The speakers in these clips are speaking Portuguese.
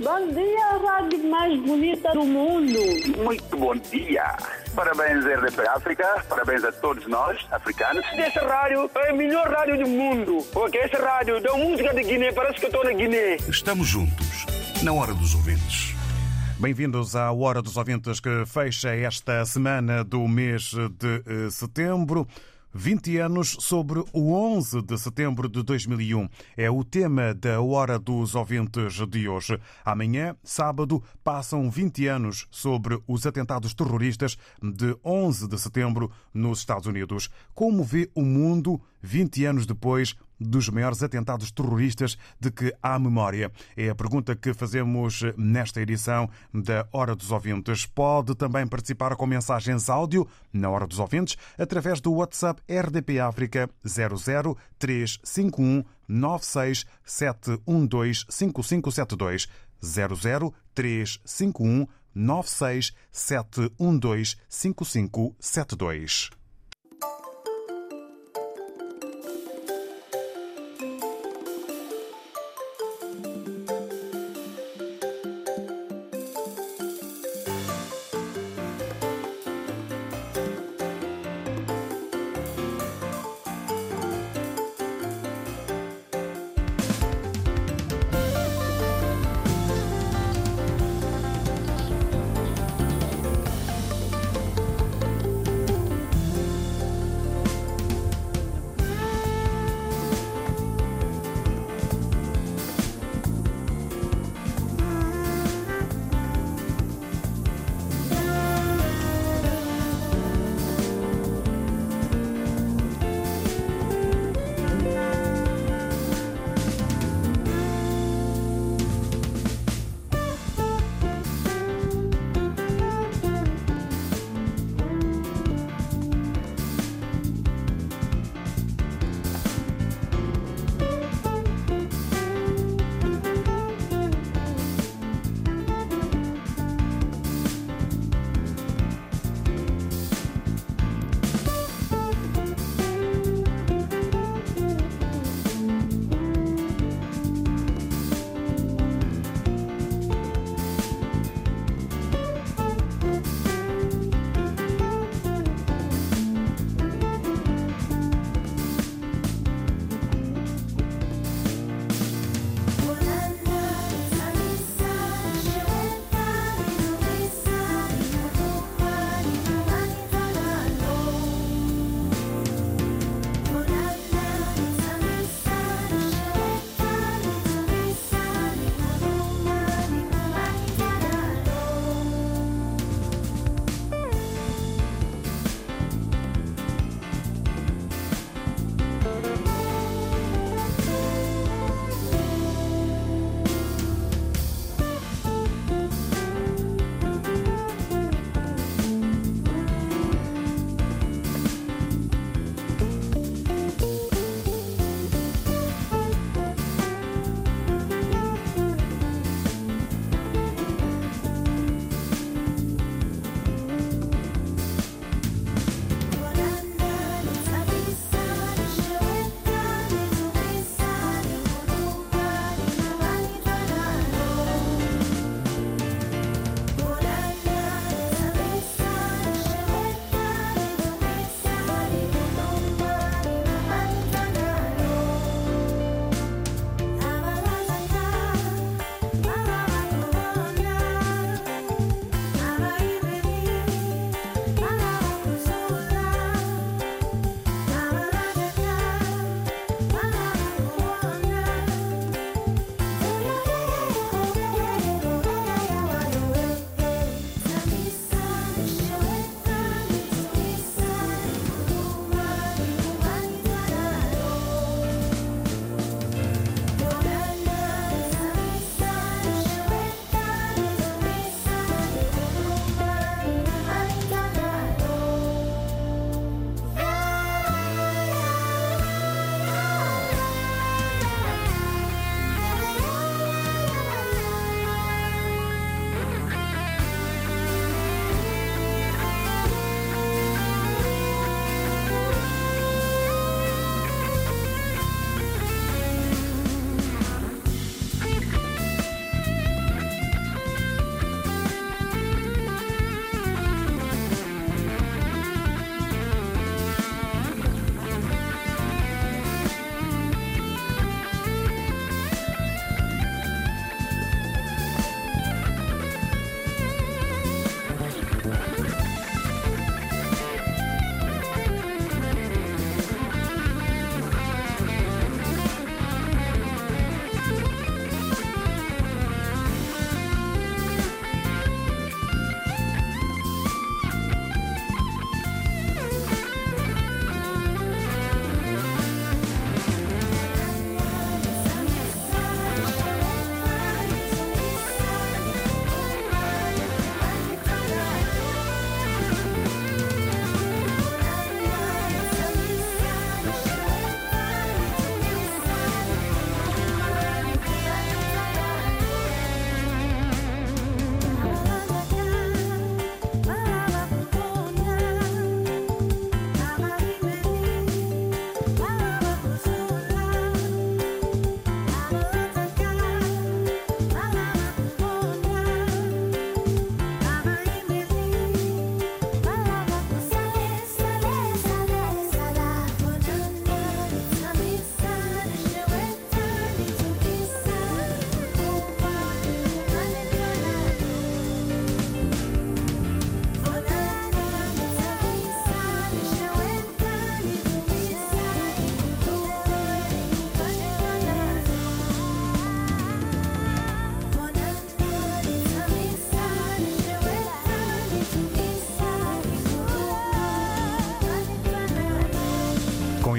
Bom dia, rádio mais bonita do mundo. Muito bom dia. Parabéns, RDP África. Parabéns a todos nós, africanos. Essa rádio é a melhor rádio do mundo. Porque essa rádio dá música de Guiné, parece que eu estou na Guiné. Estamos juntos, na hora dos ouvintes. Bem-vindos à Hora dos Ouvintes que fecha esta semana do mês de eh, setembro. 20 anos sobre o 11 de setembro de 2001. É o tema da Hora dos Ouvintes de hoje. Amanhã, sábado, passam 20 anos sobre os atentados terroristas de 11 de setembro nos Estados Unidos. Como vê o mundo 20 anos depois dos maiores atentados terroristas de que há memória? É a pergunta que fazemos nesta edição da Hora dos Ouvintes. Pode também participar com mensagens áudio na Hora dos Ouvintes através do WhatsApp RDP África 00351 96712 5572 00351 96712 5572.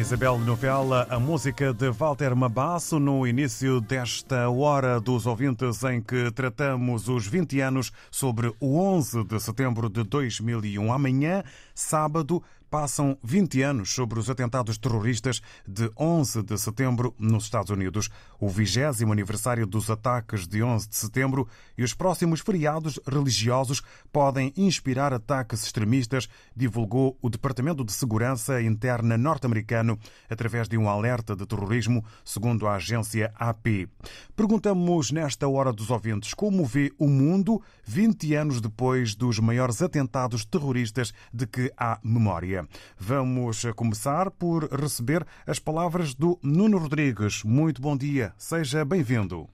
Isabel Novela, a música de Walter Mabasso no início desta hora dos ouvintes em que tratamos os 20 anos sobre o 11 de setembro de 2001. Amanhã, sábado, Passam 20 anos sobre os atentados terroristas de 11 de setembro nos Estados Unidos, o 20 aniversário dos ataques de 11 de setembro e os próximos feriados religiosos podem inspirar ataques extremistas, divulgou o Departamento de Segurança Interna norte-americano através de um alerta de terrorismo, segundo a agência AP. Perguntamos nesta hora dos ouvintes como vê o mundo 20 anos depois dos maiores atentados terroristas de que há memória. Vamos começar por receber as palavras do Nuno Rodrigues. Muito bom dia, seja bem-vindo.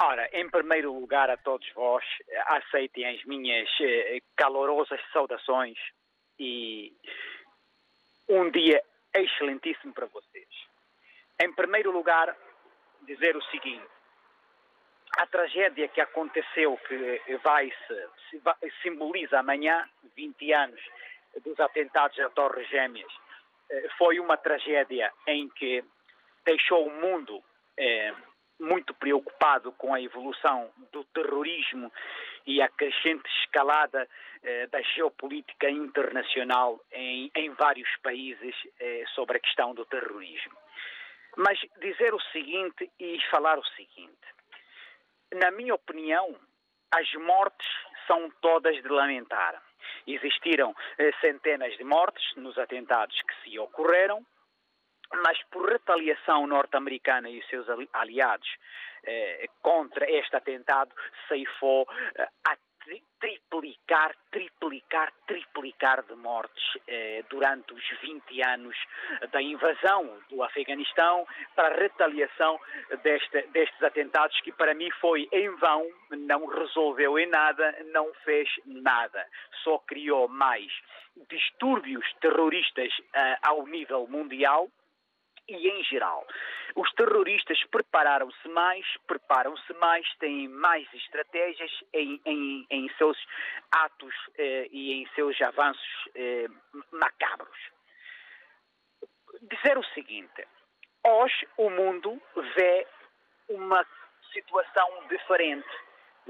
Ora, em primeiro lugar a todos vós, aceitem as minhas eh, calorosas saudações e um dia excelentíssimo para vocês. Em primeiro lugar, dizer o seguinte: a tragédia que aconteceu, que vai se simboliza amanhã, 20 anos dos atentados a Torres Gêmeas eh, foi uma tragédia em que deixou o mundo eh, muito preocupado com a evolução do terrorismo e a crescente escalada eh, da geopolítica internacional em, em vários países sobre a questão do terrorismo. Mas dizer o seguinte e falar o seguinte: na minha opinião, as mortes são todas de lamentar. Existiram eh, centenas de mortes nos atentados que se ocorreram, mas por retaliação norte-americana e os seus aliados eh, contra este atentado, ceifou eh, a triplicar, triplicar, triplicar de mortes eh, durante os 20 anos da invasão do Afeganistão para a retaliação deste, destes atentados que para mim foi em vão, não resolveu em nada, não fez nada, só criou mais distúrbios terroristas eh, ao nível mundial e em geral. Os terroristas prepararam-se mais, preparam-se mais, têm mais estratégias em, em, em seus atos eh, e em seus avanços eh, macabros. Dizer o seguinte: hoje o mundo vê uma situação diferente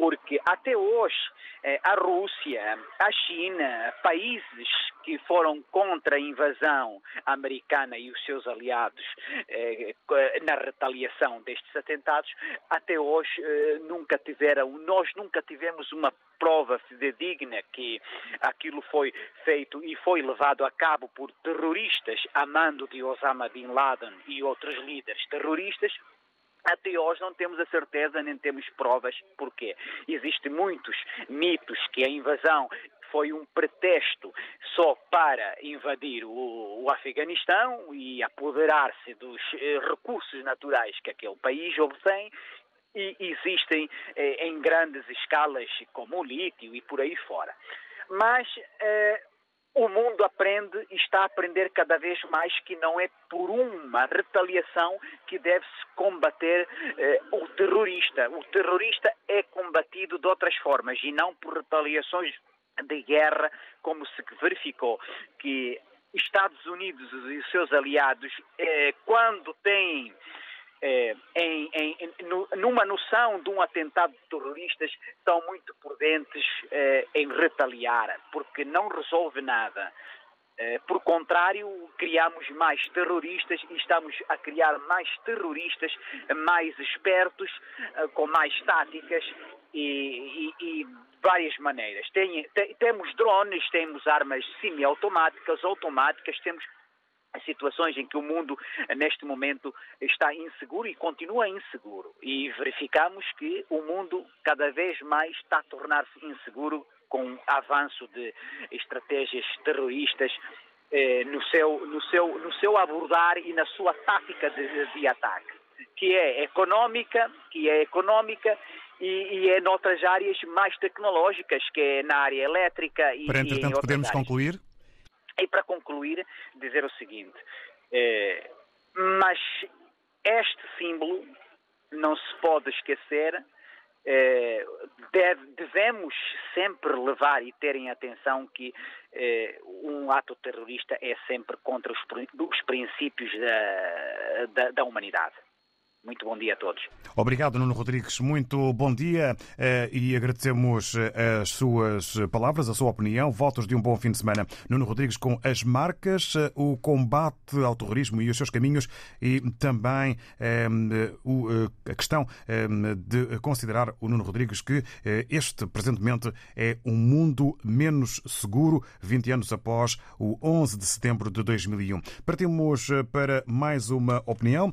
porque até hoje eh, a Rússia, a China, países que foram contra a invasão americana e os seus aliados eh, na retaliação destes atentados, até hoje eh, nunca tiveram, nós nunca tivemos uma prova fidedigna que aquilo foi feito e foi levado a cabo por terroristas a mando de Osama Bin Laden e outros líderes terroristas, até hoje não temos a certeza nem temos provas. Porquê? Existem muitos mitos que a invasão foi um pretexto só para invadir o, o Afeganistão e apoderar-se dos eh, recursos naturais que aquele país obtém e existem eh, em grandes escalas como o lítio e por aí fora. Mas eh, o mundo aprende e está a aprender cada vez mais que não é por uma retaliação que deve-se combater eh, o terrorista. O terrorista é combatido de outras formas e não por retaliações de guerra, como se verificou que Estados Unidos e seus aliados, eh, quando têm eh, em, em, numa noção de um atentado de terroristas, são muito prudentes eh, em retaliar, porque não resolve nada. Eh, por contrário, criamos mais terroristas e estamos a criar mais terroristas mais espertos, com mais táticas e, e, e várias maneiras. Tem, tem, temos drones, temos armas semiautomáticas, automáticas, temos situações em que o mundo, neste momento, está inseguro e continua inseguro. E verificamos que o mundo cada vez mais está a tornar-se inseguro com o avanço de estratégias terroristas eh, no, seu, no, seu, no seu abordar e na sua tática de, de ataque, que é económica, que é económica e, e, é noutras áreas mais tecnológicas, que é na área elétrica e, Para, entretanto, e podemos áreas. concluir? E para concluir, dizer o seguinte: eh, mas este símbolo não se pode esquecer eh, devemos sempre levar e ter em atenção que eh, um ato terrorista é sempre contra os, os princípios da, da, da humanidade. Muito bom dia a todos. Obrigado, Nuno Rodrigues. Muito bom dia eh, e agradecemos eh, as suas palavras, a sua opinião. Votos de um bom fim de semana. Nuno Rodrigues com as marcas, eh, o combate ao terrorismo e os seus caminhos e também a questão de considerar o Nuno Rodrigues que este, presentemente, é um mundo menos seguro, 20 anos após o 11 de setembro de 2001. Partimos para mais uma opinião.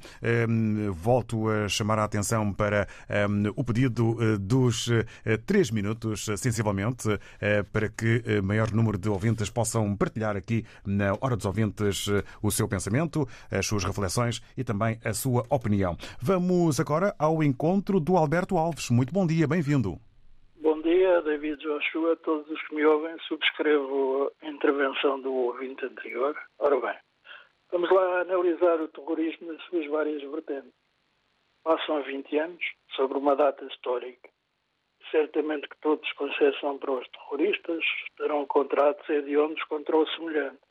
Volto a chamar a atenção para um, o pedido uh, dos uh, três minutos, sensivelmente, para que maior número de ouvintes possam partilhar aqui na Hora dos Ouvintes o seu pensamento, as suas reflexões e também a sua opinião. Vamos agora ao encontro do Alberto Alves. Muito bom dia, bem-vindo. Bom dia, David Joshua, todos os que me ouvem. Subscrevo a intervenção do ouvinte anterior. Ora bem, vamos lá analisar o terrorismo nas suas várias vertentes. Passam 20 anos sobre uma data histórica. Certamente que todos, com exceção para os terroristas, terão contratos hediondos contra o semelhante.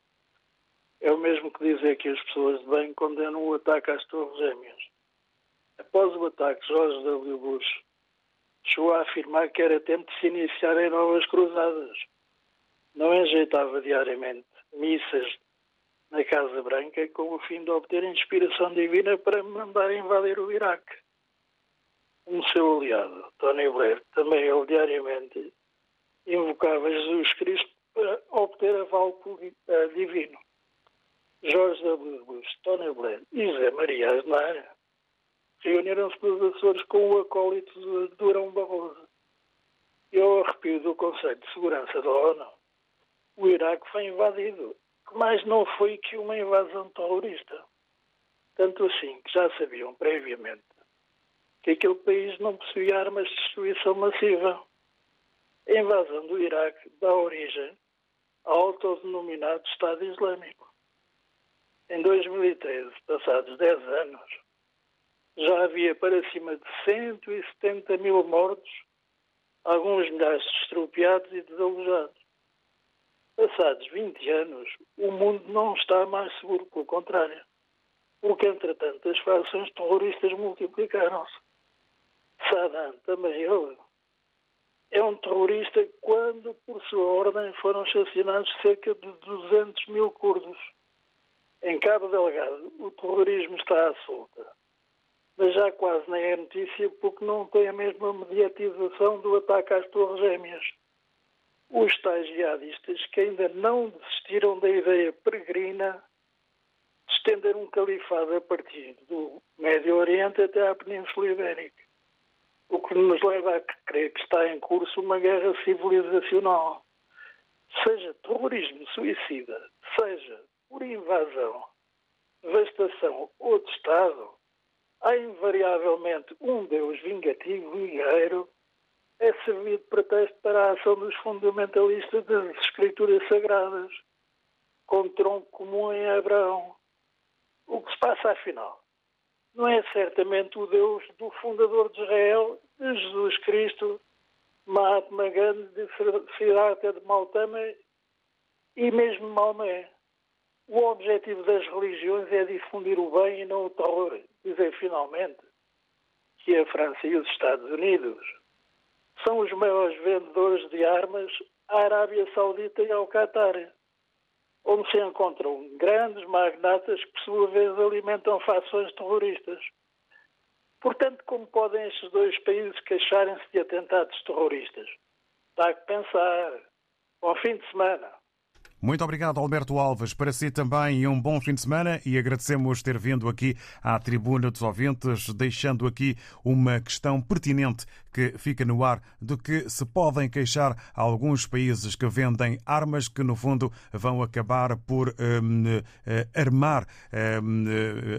É o mesmo que dizer que as pessoas de bem condenam o ataque às Torres Gêmeas. Após o ataque, George W. Bush chegou a afirmar que era tempo de se iniciarem novas cruzadas. Não enjeitava diariamente missas na Casa Branca com o fim de obter inspiração divina para mandar invadir o Iraque. Um seu aliado, Tony Blair, também ele diariamente invocava Jesus Cristo para obter aval eh, divino. Jorge W. Bush, Tony Blair e Zé Maria Aznar reuniram-se nos Açores com o acólito de Durão Barroso. E ao arrepio do Conselho de Segurança da ONU, o Iraque foi invadido mais não foi que uma invasão terrorista. Tanto assim que já sabiam previamente que aquele país não possuía armas de destruição massiva. A invasão do Iraque dá origem ao autodenominado Estado Islâmico. Em 2013, passados 10 anos, já havia para cima de 170 mil mortos, alguns milhares de estropiados e desalojados. Passados 20 anos, o mundo não está mais seguro, pelo contrário. Porque, entretanto, as facções terroristas multiplicaram-se. Saddam, também ele, é um terrorista quando, por sua ordem, foram assassinados cerca de 200 mil curdos. Em Cabo Delgado, o terrorismo está à solta. Mas já quase nem é notícia porque não tem a mesma mediatização do ataque às Torres Gêmeas os tais jihadistas que ainda não desistiram da ideia peregrina de estender um califado a partir do Médio Oriente até à Península Ibérica. O que nos leva a crer que está em curso uma guerra civilizacional. Seja terrorismo suicida, seja por invasão, devastação ou de Estado, há invariavelmente um Deus vingativo e guerreiro é servido de pretexto para a ação dos fundamentalistas das escrituras sagradas, com tronco comum em Abraão. O que se passa afinal? Não é certamente o Deus do fundador de Israel, de Jesus Cristo, Mahatma Gandhi, de Siddhartha de Mautama e mesmo Maomé. O objetivo das religiões é difundir o bem e não o terror. Dizer finalmente que a França e os Estados Unidos são os maiores vendedores de armas à Arábia Saudita e ao Qatar, onde se encontram grandes magnatas que, por sua vez, alimentam fações terroristas. Portanto, como podem estes dois países queixarem-se de atentados terroristas? Dá que pensar. Bom fim de semana. Muito obrigado, Alberto Alves. Para si também um bom fim de semana e agradecemos ter vindo aqui à tribuna dos ouvintes, deixando aqui uma questão pertinente que fica no ar de que se podem queixar alguns países que vendem armas que, no fundo, vão acabar por um, eh, armar um,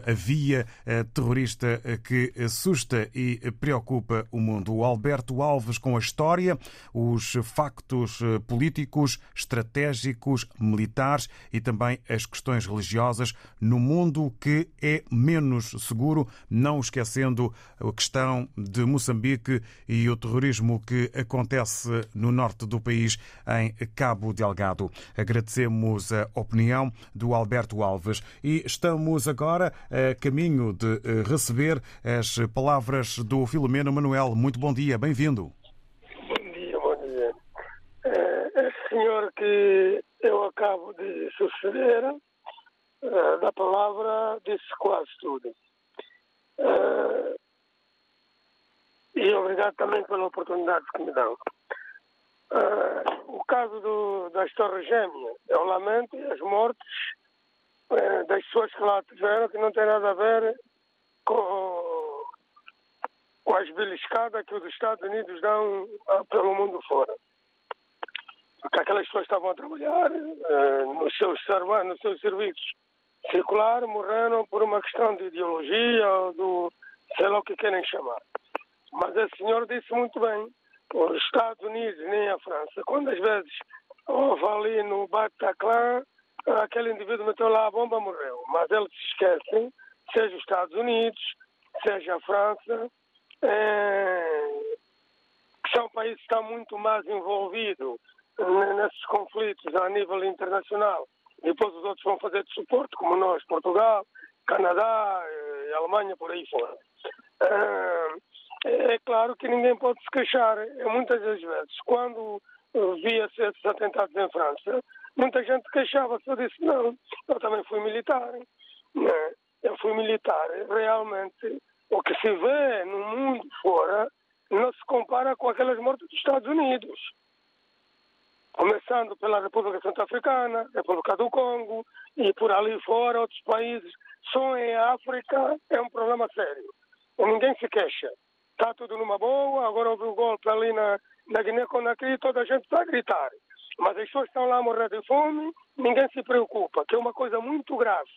a via eh, terrorista que assusta e preocupa o mundo. O Alberto Alves com a história, os factos eh, políticos, estratégicos, militares e também as questões religiosas no mundo que é menos seguro, não esquecendo a questão de Moçambique e o terrorismo que acontece no norte do país, em Cabo Delgado. Agradecemos a opinião do Alberto Alves e estamos agora a caminho de receber as palavras do Filomeno Manuel. Muito bom dia, bem-vindo. Bom dia, bom dia. É, senhor que eu acabo de suceder, é, da palavra, disse quase tudo. E obrigado também pela oportunidade que me dão. o caso do, das Torres Gêmeas, eu lamento as mortes das pessoas que lá tiveram, que não tem nada a ver com, com as beliscadas que os Estados Unidos dão ah, pelo mundo fora. Porque aquelas pessoas estavam a trabalhar uh, nos, seus, nos seus serviços circular morreram por uma questão de ideologia ou do sei lá o que querem chamar. Mas esse senhor disse muito bem, os Estados Unidos nem a França, quando às vezes houve ali no Bataclan, aquele indivíduo meteu lá a bomba morreu. Mas eles se esquecem seja os Estados Unidos, seja a França, é, que são países que estão muito mais envolvidos nesses conflitos a nível internacional. Depois os outros vão fazer de suporte, como nós, Portugal, Canadá, eh, Alemanha, por aí fora. É, é claro que ninguém pode se queixar. Muitas das vezes, quando via-se esses atentados em França, muita gente queixava-se. Eu disse, não, eu também fui militar. Né? eu fui militar. Realmente, o que se vê no mundo fora não se compara com aquelas mortes dos Estados Unidos. Começando pela República Centro-Africana, República do Congo e por ali fora, outros países. Só em África é um problema sério. Ninguém se queixa. Está tudo numa boa, agora houve o um golpe ali na, na Guiné-Conakry toda a gente está a gritar. Mas as pessoas estão lá a morrer de fome, ninguém se preocupa, que é uma coisa muito grave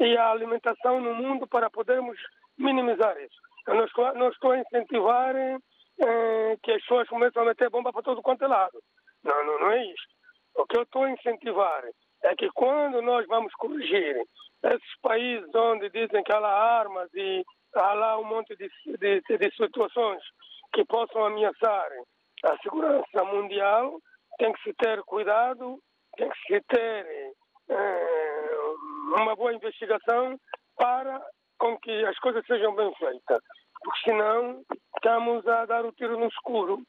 e a alimentação no mundo para podermos minimizar isso. Eu não estou, a incentivar eh, que as pessoas comecem a meter bomba para todo quanto é lado. Não, não, não é isto. O que eu estou a incentivar é que quando nós vamos corrigir esses países onde dizem que há lá armas e há lá um monte de, de, de situações que possam ameaçar a segurança mundial, tem que se ter cuidado, tem que se ter eh, uma boa investigação para com que as coisas sejam bem feitas. Porque senão estamos a dar o tiro no escuro.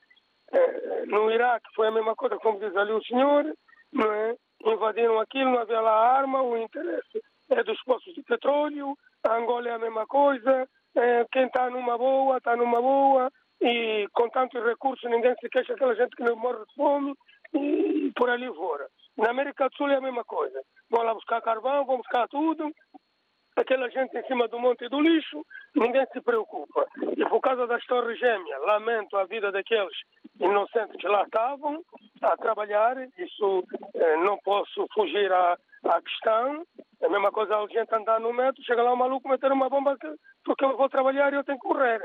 Eh, no Iraque foi a mesma coisa, como diz ali o senhor, não é? Invadiram aquilo, não havia lá arma, o interesse é dos poços de petróleo, a Angola é a mesma coisa, é, quem está numa boa, está numa boa, e com tantos recursos ninguém se queixa aquela gente que não morre de fome, e por ali fora. Na América do Sul é a mesma coisa. Vão lá buscar carvão, vão buscar tudo. Aquela gente em cima do monte do lixo, ninguém se preocupa. E por causa das torres gêmeas, lamento a vida daqueles inocentes que lá estavam a trabalhar. Isso eh, não posso fugir à, à questão. É a mesma coisa a gente andar no metro, chega lá um maluco meter uma bomba porque eu vou trabalhar e eu tenho que correr.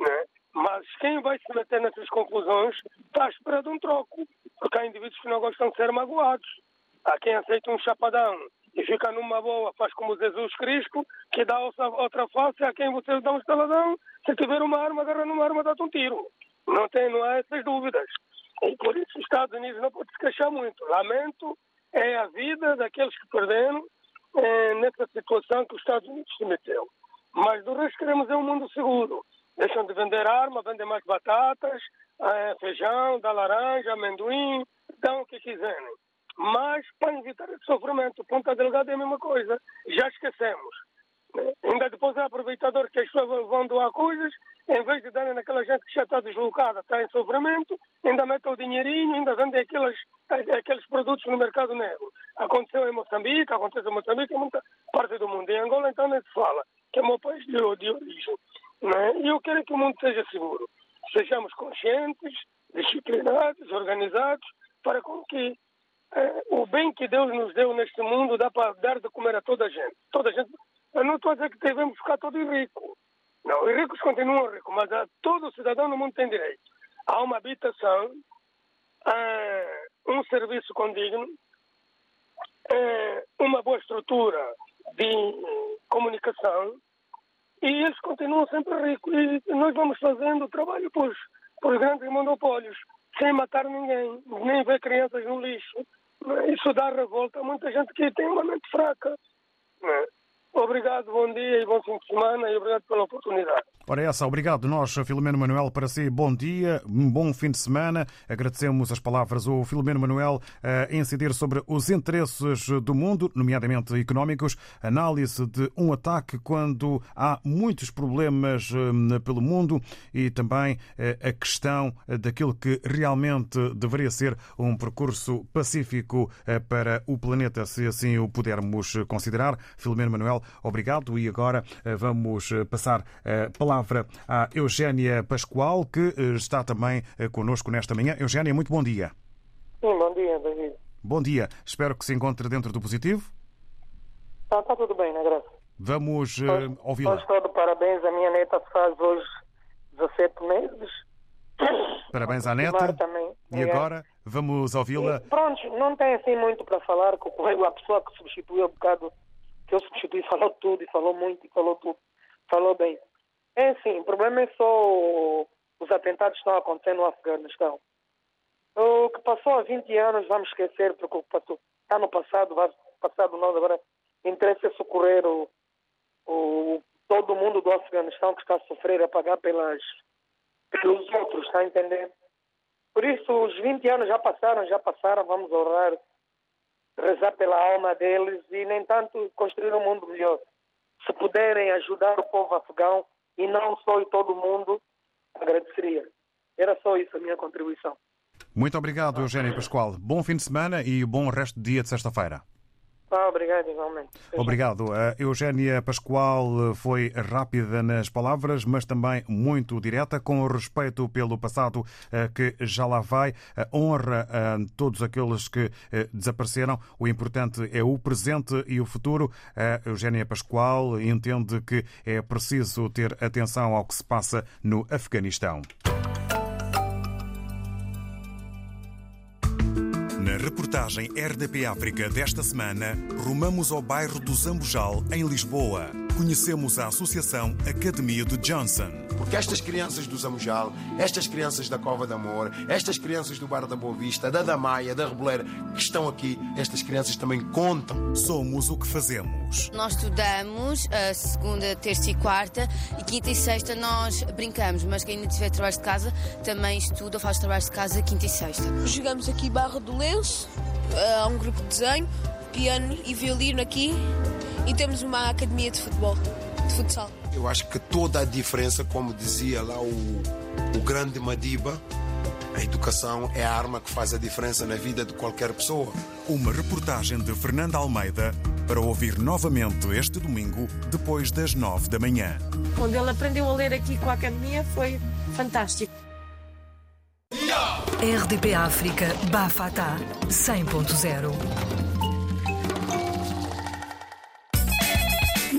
Né? Mas quem vai se meter nessas conclusões está esperando um troco, porque há indivíduos que não gostam de ser magoados. Há quem aceita um chapadão e fica numa boa, faz como Jesus Cristo, que dá outra face, a quem você dá um estaladão, se tiver uma arma, agarra numa arma, dá-te um tiro. Não, tem, não há essas dúvidas. E por isso os Estados Unidos não podem se queixar muito. Lamento é a vida daqueles que perderam é, nessa situação que os Estados Unidos se meteu. Mas do resto queremos é um mundo seguro. Deixam de vender arma, vendem mais batatas, é, feijão, da laranja, amendoim, dão o que quiserem. Mas para evitar esse sofrimento, Ponta Delgada é a mesma coisa. Já esquecemos. Ainda depois é aproveitador que as pessoas vão doar coisas, em vez de darem naquela gente que já está deslocada, está em sofrimento, ainda metem o dinheirinho, ainda vendem aqueles, aqueles produtos no mercado negro. Aconteceu em Moçambique, acontece em Moçambique, em muita parte do mundo. Em Angola, então, nem se fala, que é o meu país de, de origem. Né? E eu quero que o mundo seja seguro. Sejamos conscientes, disciplinados, organizados, para com que o bem que Deus nos deu neste mundo dá para dar de comer a toda a gente. Toda a gente. Eu não estou a dizer que devemos ficar todos ricos. Não, os ricos continuam ricos, mas a, todo cidadão no mundo tem direito. Há uma habitação, a um serviço condigno, eh, uma boa estrutura de comunicação e eles continuam sempre ricos. E nós vamos fazendo o trabalho por, por grandes monopólios, sem matar ninguém, nem ver crianças no lixo. Isso dá revolta a muita gente que tem uma mente fraca. Obrigado, bom dia e bom fim de semana e obrigado pela oportunidade. Ora, essa, obrigado. Nós, Filomeno Manuel, para si, bom dia, um bom fim de semana. Agradecemos as palavras ao Filomeno Manuel a incidir sobre os interesses do mundo, nomeadamente económicos, análise de um ataque quando há muitos problemas hum, pelo mundo e também eh, a questão daquilo que realmente deveria ser um percurso pacífico eh, para o planeta, se assim o pudermos considerar. Filomeno Manuel, obrigado. E agora eh, vamos eh, passar a palavra à Eugénia Pascoal, que eh, está também eh, connosco nesta manhã. Eugénia, muito bom dia. Sim, bom dia, David. Bom dia. Espero que se encontre dentro do positivo. Está tá tudo bem, né, Graça? Vamos eh, Hoje ouvi-la. estou de parabéns. A minha neta faz hoje 17 meses. Parabéns à neta. Também. E É. agora vamos ouvi-la. Pronto, não tem assim muito para falar, que o colega, a pessoa que substituiu um bocado, que eu substituí, falou tudo, e falou muito, e falou tudo, falou bem. É assim, o problema é só os atentados que estão acontecendo no Afeganistão. O que passou há 20 anos, vamos esquecer, porque o que passou está no passado, vai passado nós agora, interessa é socorrer o, o, todo mundo do Afeganistão que está a sofrer, a pagar pelas, pelos outros, está a entender? Por isso, os 20 anos já passaram, já passaram, vamos orar, rezar pela alma deles e, nem tanto, construir um mundo melhor. Se puderem ajudar o povo afegão e não só e todo mundo, agradeceria. Era só isso a minha contribuição. Muito obrigado, Eugénia Pascoal. Bom fim de semana e bom resto de dia de sexta-feira. Obrigado, igualmente. Obrigado. A Eugénia Pascoal foi rápida nas palavras, mas também muito direta, com respeito pelo passado eh, que já lá vai. Honra a todos aqueles que eh, desapareceram. O importante é o presente e o futuro. A Eugénia Pascoal entende que é preciso ter atenção ao que se passa no Afeganistão. Reportagem RDP África desta semana, rumamos ao bairro do Zambujal, em Lisboa. Conhecemos a Associação Academia de Johnson. Porque estas crianças do Zamujal, estas crianças da Cova de Amor, estas crianças do Bar da Boa Vista, da Damaia, da Reboleira, que estão aqui, estas crianças também contam. Somos o que fazemos. Nós estudamos a segunda, terça e quarta e quinta e sexta nós brincamos, mas quem ainda tiver trabalhos de casa também estuda ou faz trabalhos de casa quinta e sexta. Jogamos aqui Barra do Lenço, há um grupo de desenho, piano e violino aqui e temos uma academia de futebol, de futsal. Eu acho que toda a diferença, como dizia lá o, o grande Madiba, a educação é a arma que faz a diferença na vida de qualquer pessoa. Uma reportagem de Fernanda Almeida para ouvir novamente este domingo, depois das nove da manhã. Quando ele aprendeu a ler aqui com a academia foi fantástico. RDP África Bafata 100.0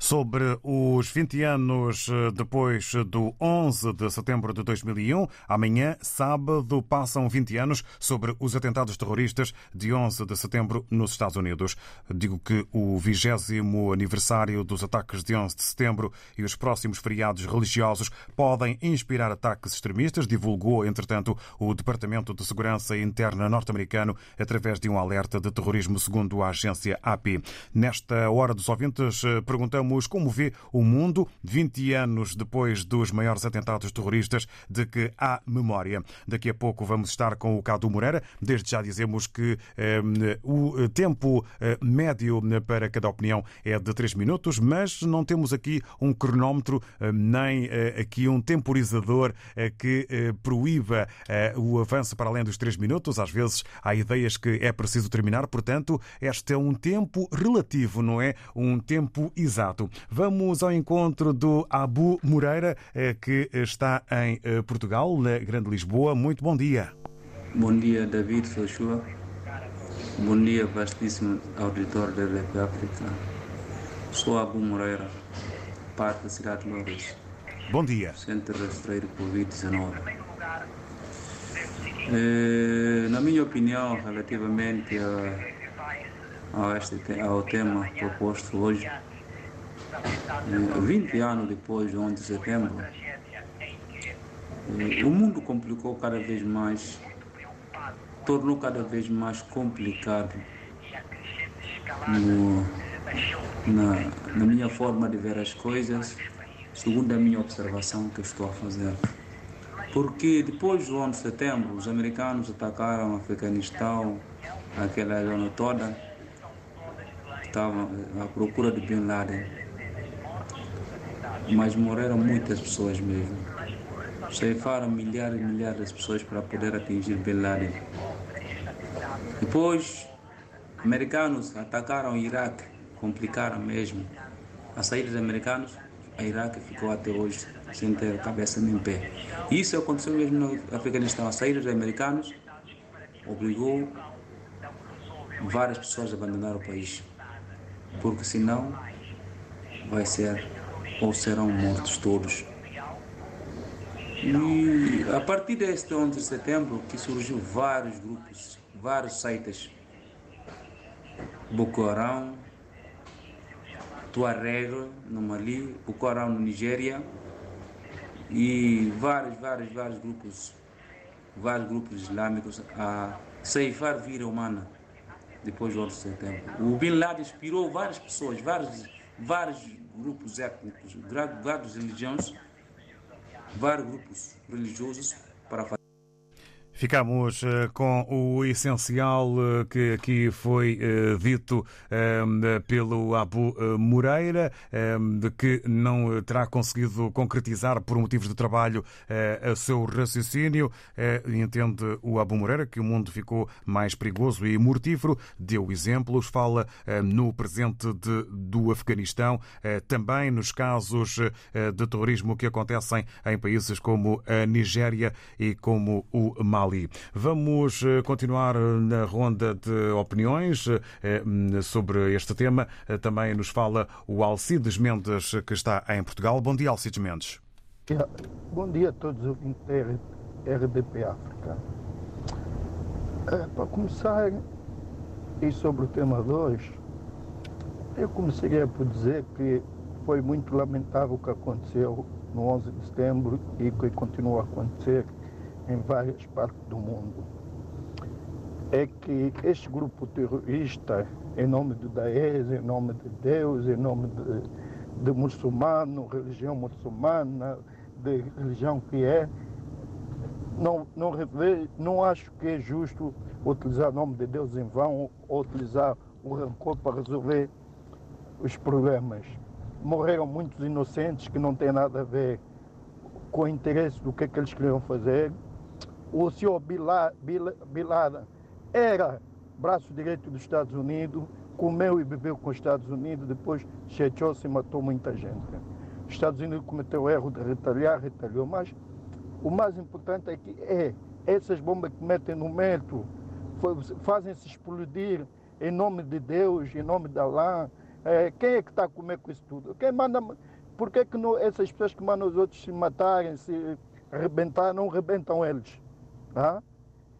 Sobre os 20 anos eh, depois do 11 de setembro de 2001. Amanhã, sábado, passam 20 anos sobre os atentados terroristas de 11 de setembro nos Estados Unidos. Digo que o 20 aniversário dos ataques de 11 de setembro e os próximos feriados religiosos podem inspirar ataques extremistas, divulgou, entretanto, o Departamento de Segurança Interna norte-americano através de um alerta de terrorismo, segundo a agência AP. Nesta hora dos ouvintes, eh, perguntamos como vê o mundo 20 anos depois dos maiores atentados terroristas de que há memória. Daqui a pouco vamos estar com o Cadu Moreira. Desde já dizemos que eh, o tempo eh, médio para cada opinião é de 3 minutos, mas não temos aqui um cronómetro eh, nem eh, aqui um temporizador eh, que eh, proíba eh, o avanço para além dos 3 minutos. Às vezes há ideias que é preciso terminar, portanto, este é um tempo relativo, não é um tempo exato. Vamos ao encontro do Abu Moreira, eh, que está em eh, Portugal, na Grande Lisboa. Muito bom dia. Bom dia, David Sochua. Bom dia, vastíssimo auditor da LP África. Sou Abu Moreira, parte da cidade de Louros. Bom dia. Centro Rastreiro Covid-19. Eh, na minha opinião, relativamente a, a este, ao tema proposto hoje, 20 anos depois do 11 de setembro, o mundo complicou cada vez mais, tornou cada vez mais complicado no, na, na minha forma de ver as coisas, segundo a minha observação que estou a fazer. Porque depois do 11 de setembro, os americanos atacaram o Afeganistão, aquela zona toda, estavam à procura de Bin Laden. Mas morreram muitas pessoas mesmo. Ceifaram milhares e milhares de pessoas para poder atingir Bin Laden. Depois, americanos atacaram o Iraque, complicaram mesmo. A saída dos americanos, a Iraque ficou até hoje sem ter cabeça nem pé. Isso aconteceu mesmo no Afeganistão. A saída dos americanos obrigou várias pessoas a abandonar o país, porque senão vai ser ou serão mortos todos. E a partir deste 11 de setembro que surgiu vários grupos, vários sites, Boko Haram, Tuareg no Mali, Boko Haram no Nigéria e vários, vários, vários grupos, vários grupos islâmicos a ceifar vida humana depois do 11 de setembro. O Bin Laden inspirou várias pessoas, vários, vários grupos étnicos, várias religiões, vários grupos religiosos para fazer. Ficamos com o essencial que aqui foi dito pelo Abu Moreira, de que não terá conseguido concretizar por motivos de trabalho o seu raciocínio. Entende o Abu Moreira que o mundo ficou mais perigoso e mortífero. Deu exemplos, fala no presente de, do Afeganistão, também nos casos de terrorismo que acontecem em países como a Nigéria e como o Mali. Vamos continuar na ronda de opiniões sobre este tema. Também nos fala o Alcides Mendes, que está em Portugal. Bom dia, Alcides Mendes. Bom dia a todos os RDP África. Para começar, e sobre o tema 2, eu começaria por dizer que foi muito lamentável o que aconteceu no 11 de setembro e que continua a acontecer em várias partes do mundo. É que este grupo terrorista, em nome do Daesh, em nome de Deus, em nome de, de muçulmano, religião muçulmana, de religião que é, não, não, não acho que é justo utilizar o nome de Deus em vão ou utilizar o rancor para resolver os problemas. Morreram muitos inocentes que não têm nada a ver com o interesse do que, é que eles queriam fazer. O senhor Bin Laden era braço direito dos Estados Unidos, comeu e bebeu com os Estados Unidos, depois chechou-se e matou muita gente. Os Estados Unidos cometeu o erro de retaliar, retaliou, mas o mais importante é que é essas bombas que metem no metro, fazem-se explodir em nome de Deus, em nome de Allah. É, quem é que está a comer com isso tudo? Quem manda, por que, que não, essas pessoas que mandam os outros se matarem, se arrebentar, não arrebentam eles? Ah?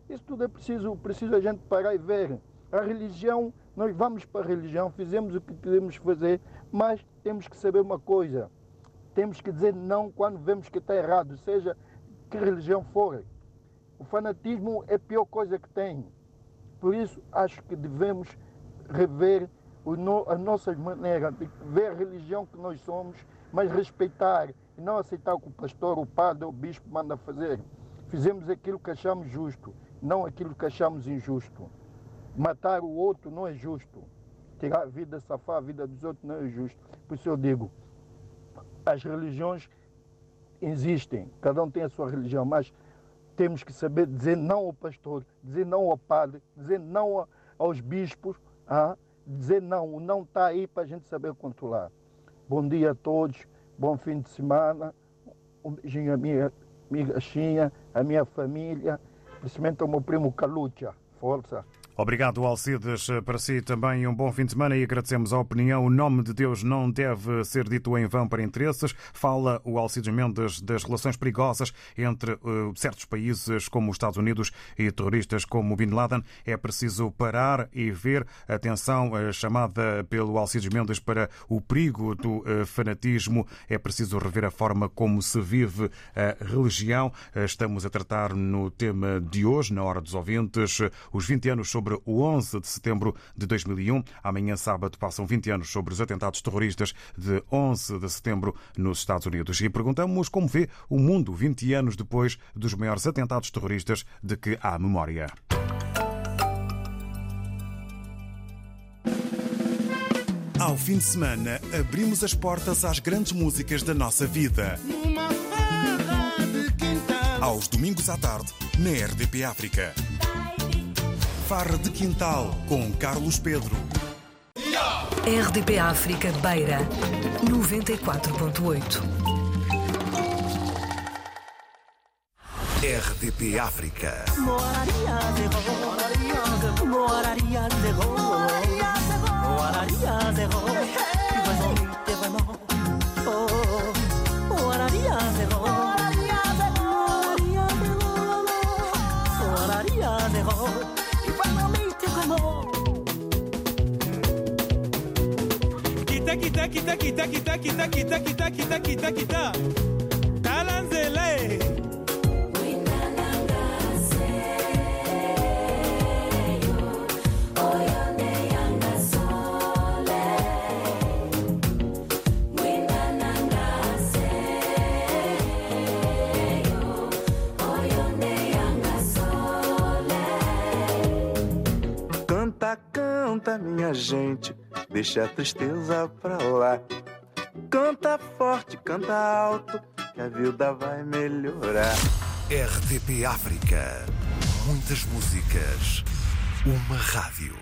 Isso tudo é preciso, preciso a gente parar e ver. A religião, nós vamos para a religião, fizemos o que queremos fazer, mas temos que saber uma coisa. Temos que dizer não quando vemos que está errado, seja que religião for. O fanatismo é a pior coisa que tem. Por isso, acho que devemos rever as nossas maneiras de ver a religião que nós somos, mas respeitar e não aceitar o que o pastor, o padre o bispo manda fazer. Fizemos aquilo que achamos justo, não aquilo que achamos injusto. Matar o outro não é justo. Tirar a vida, safar a vida dos outros não é justo. Por isso eu digo, as religiões existem, cada um tem a sua religião, mas temos que saber dizer não ao pastor, dizer não ao padre, dizer não aos bispos, ah, dizer não, o não está aí para a gente saber controlar. Bom dia a todos, bom fim de semana, um beijinho à minha amiga Xinha, a minha família, principalmente ao meu primo Calucha. Força! Obrigado, Alcides. Para si também um bom fim de semana e agradecemos a opinião. O nome de Deus não deve ser dito em vão para interesses. Fala o Alcides Mendes das relações perigosas entre uh, certos países como os Estados Unidos e terroristas como Bin Laden. É preciso parar e ver. Atenção uh, chamada pelo Alcides Mendes para o perigo do fanatismo. É preciso rever a forma como se vive a religião. Estamos a tratar no tema de hoje, na Hora dos Ouvintes, os 20 anos sobre sobre o 11 de setembro de 2001. Amanhã, sábado, passam 20 anos sobre os atentados terroristas de 11 de setembro nos Estados Unidos. E perguntamos como vê o mundo 20 anos depois dos maiores atentados terroristas de que há memória. Ao fim de semana, abrimos as portas às grandes músicas da nossa vida. Aos domingos à tarde, na RDP África. Farra de Quintal, com Carlos Pedro. RDP África Beira, 94.8. RDP África. kita kita kita kita kita kita kita kita kita kita canta, minha gente, deixa a tristeza pra lá. Canta forte, canta alto, que a vida vai melhorar. RDP África. Muitas músicas. Uma rádio.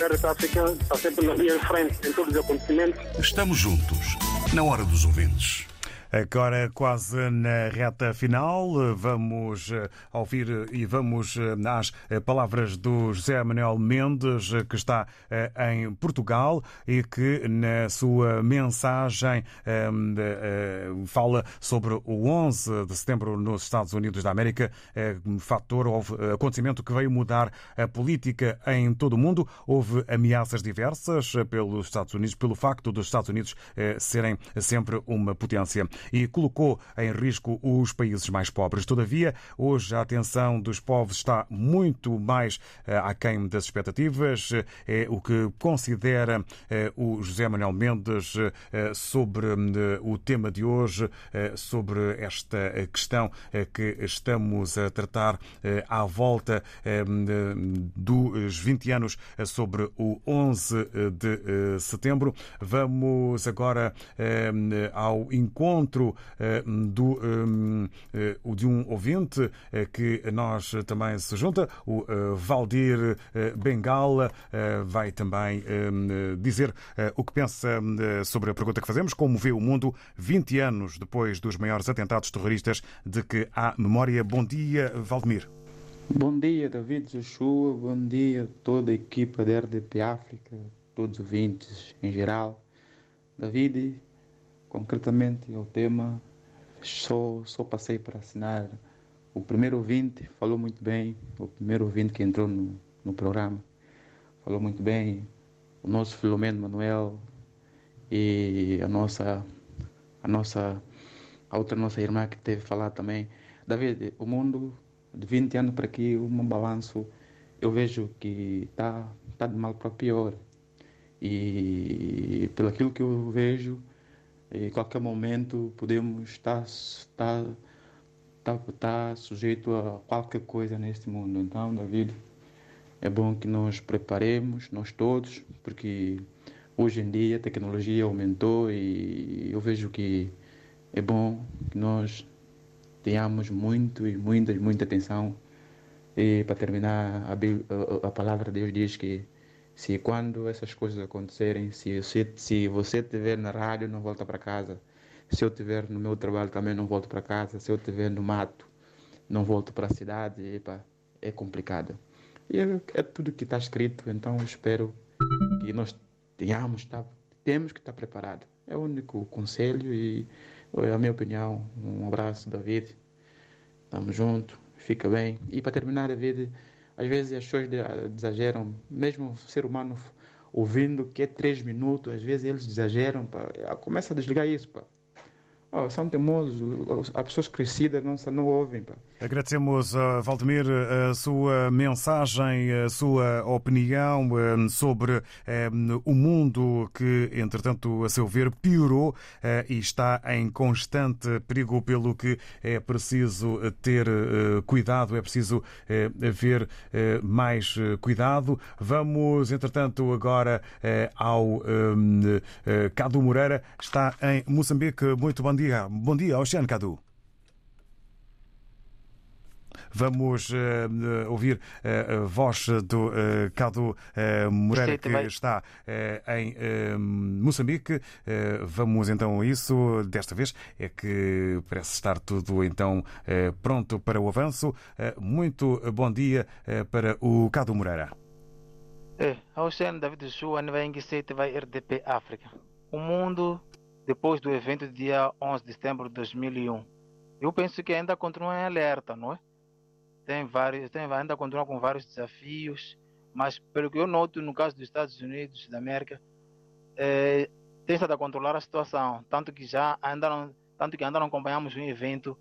RDP África está sempre na linha de frente em todos os acontecimentos. Estamos juntos, na hora dos ouvintes. Agora, quase na reta final, vamos eh, ouvir e vamos eh, às eh, palavras do José Manuel Mendes, que está em Portugal e que, na sua mensagem, fala sobre o 11 de setembro nos Estados Unidos da América, fator, houve acontecimento que veio mudar a política em todo o mundo. Houve ameaças diversas pelos Estados Unidos, pelo facto dos Estados Unidos serem sempre uma potência e colocou em risco os países mais pobres. Todavia, hoje a atenção dos povos está muito mais eh, aquém das expectativas. É o que considera eh, o José Manuel Mendes eh, sobre o tema de hoje, sobre esta questão que estamos a tratar à volta dos 20 anos sobre o 11 de setembro. Vamos agora ao encontro do, de um ouvinte que nós também se junta, o Valdir Bengala, vai também dizer o que pensa sobre a pergunta que fazemos, como vê o mundo 20 anos depois dos maiores atentados terroristas de que há memória. Bom dia, Valdemir. Bom dia, David Joshua. Bom dia, toda a equipa da RDP África, todos os ouvintes em geral. David, concretamente o tema, só, só passei para assinar. O primeiro ouvinte falou muito bem, o primeiro ouvinte que entrou no, no programa falou muito bem, o nosso Filomeno Manuel e a nossa, a nossa, a outra nossa irmã que teve falar também. David, o mundo de 20 anos para aqui, um balanço, eu vejo que está tá de mal para pior. E pelo aquilo que eu vejo, em qualquer momento podemos estar, estar, estar, estar sujeito a qualquer coisa neste mundo. Então, David, é bom que nós preparemos, nós todos, porque hoje em dia a tecnologia aumentou e eu vejo que é bom que nós tenhamos muito e muita, muita atenção. E para terminar, a, a palavra de Deus diz que se quando essas coisas acontecerem, se você, se você estiver na rádio, não volta para casa. Se eu estiver no meu trabalho, também não volto para casa. Se eu estiver no mato, não volto para a cidade. Epa, é complicado. E é, é tudo que está escrito, então espero que nós tenhamos, tá, temos que estar preparados. É o único conselho e é a minha opinião. Um abraço, David. Estamos juntos, fica bem. E para terminar, David, às vezes as pessoas exageram, mesmo o ser humano ouvindo que é três minutos, às vezes eles exageram, pá. começa a desligar isso. Pá. Oh, são teimosos, as pessoas crescidas não, não ouvem. Pá. Agradecemos, uh, Valdemir, a sua mensagem, a sua opinião uh, sobre uh, o mundo que, entretanto, a seu ver, piorou e está em constante perigo, pelo que é preciso ter cuidado, é preciso haver mais cuidado. Vamos, entretanto, agora ao Cadu Moreira, está em Moçambique. Muito bom dia. Bom dia, Oceano Cadu. Vamos uh, ouvir uh, a voz do uh, Cadu Moreira, que está em Moçambique. Vamos então a isso. Desta vez é que parece estar tudo então pronto para o avanço. Muito bom dia para o Cadu Moreira. Oceano David em vai RDP África. O mundo, depois do evento dia 11 de setembro de 2001, eu penso que ainda continua em alerta, não é? tem vários, tem, ainda continua com vários desafios, mas pelo que eu noto no caso dos Estados Unidos da América, é, tem estado a controlar a situação, tanto que já ainda não, tanto que ainda não acompanhamos um evento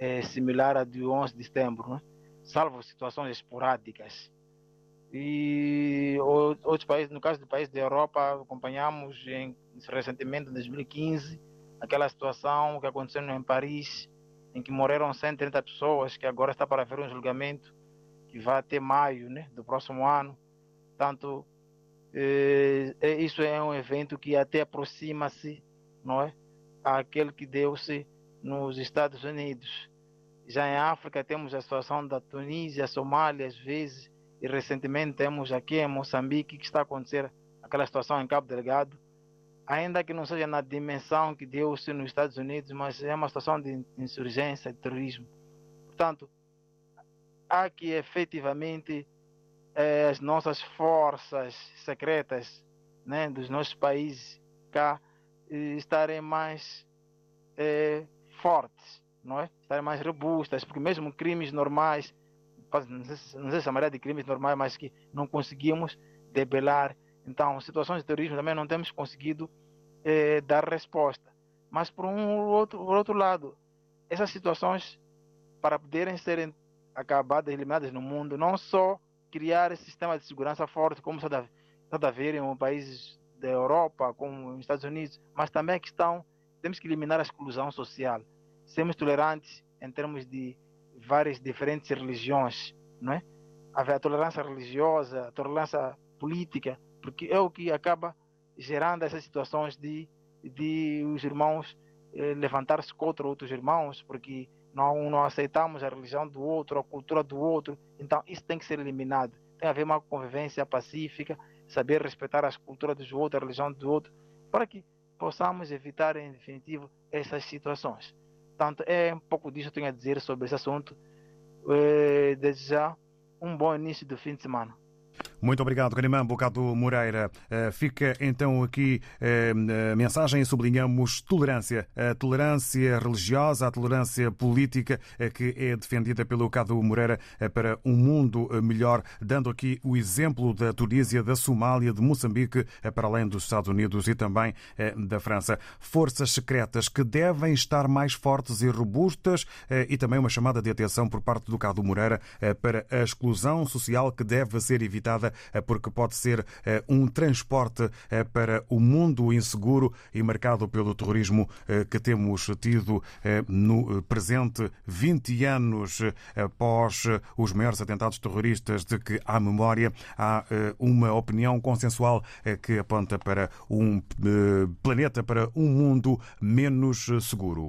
é, similar ao do 11 de setembro, né? salvo situações esporádicas. E outros países, no caso do país da Europa, acompanhamos em, recentemente, em 2015, aquela situação que aconteceu em Paris, em que morreram 130 pessoas, que agora está para ver um julgamento que vai até maio né, do próximo ano. Portanto, é, é, isso é um evento que até aproxima-se não é, àquele que deu-se nos Estados Unidos. Já em África temos a situação da Tunísia, Somália, às vezes, e recentemente temos aqui em Moçambique que está a acontecer aquela situação em Cabo Delgado, ainda que não seja na dimensão que deu-se nos Estados Unidos, mas é uma situação de insurgência, de terrorismo. Portanto, há que efetivamente eh, as nossas forças secretas né, dos nossos países cá eh, estarem mais eh, fortes, não é? estarem mais robustas, porque mesmo crimes normais, não sei, se chamaria de crimes normais, mas que não conseguimos debelar então, situações de terrorismo também não temos conseguido eh, dar resposta. Mas, por um outro, por outro lado, essas situações, para poderem serem acabadas, eliminadas no mundo, não só criar esse sistema de segurança forte, como está a ver em países da Europa, como nos Estados Unidos, mas também a questão, temos que eliminar a exclusão social. Sermos tolerantes em termos de várias diferentes religiões, não é? A tolerância religiosa, a tolerância política, porque é o que acaba gerando essas situações de, de os irmãos eh, levantar-se contra outros irmãos, porque não, não aceitamos a religião do outro, a cultura do outro. Então, isso tem que ser eliminado. Tem que haver uma convivência pacífica, saber respeitar as culturas dos outros, a religião do outro, para que possamos evitar, em definitivo, essas situações. Portanto, é um pouco disso que eu tenho a dizer sobre esse assunto. Desde já, um bom início do fim de semana. Muito obrigado, Canimã Bocado Moreira. Eh, fica então aqui eh, a mensagem sublinhamos tolerância. A tolerância religiosa, a tolerância política eh, que é defendida pelo Cado Moreira para um mundo melhor, dando aqui o exemplo da Tunísia, da Somália, de Moçambique, para além dos Estados Unidos e também da França. Forças secretas que devem estar mais fortes e robustas e também uma chamada de atenção por parte do Cado Moreira para a exclusão social que deve ser evitada eh, porque pode ser eh, um transporte eh, para o mundo inseguro e marcado pelo terrorismo que temos tido no presente 20 anos após os maiores atentados terroristas de que há memória. Há uma opinião consensual que aponta para um planeta, para um mundo menos seguro.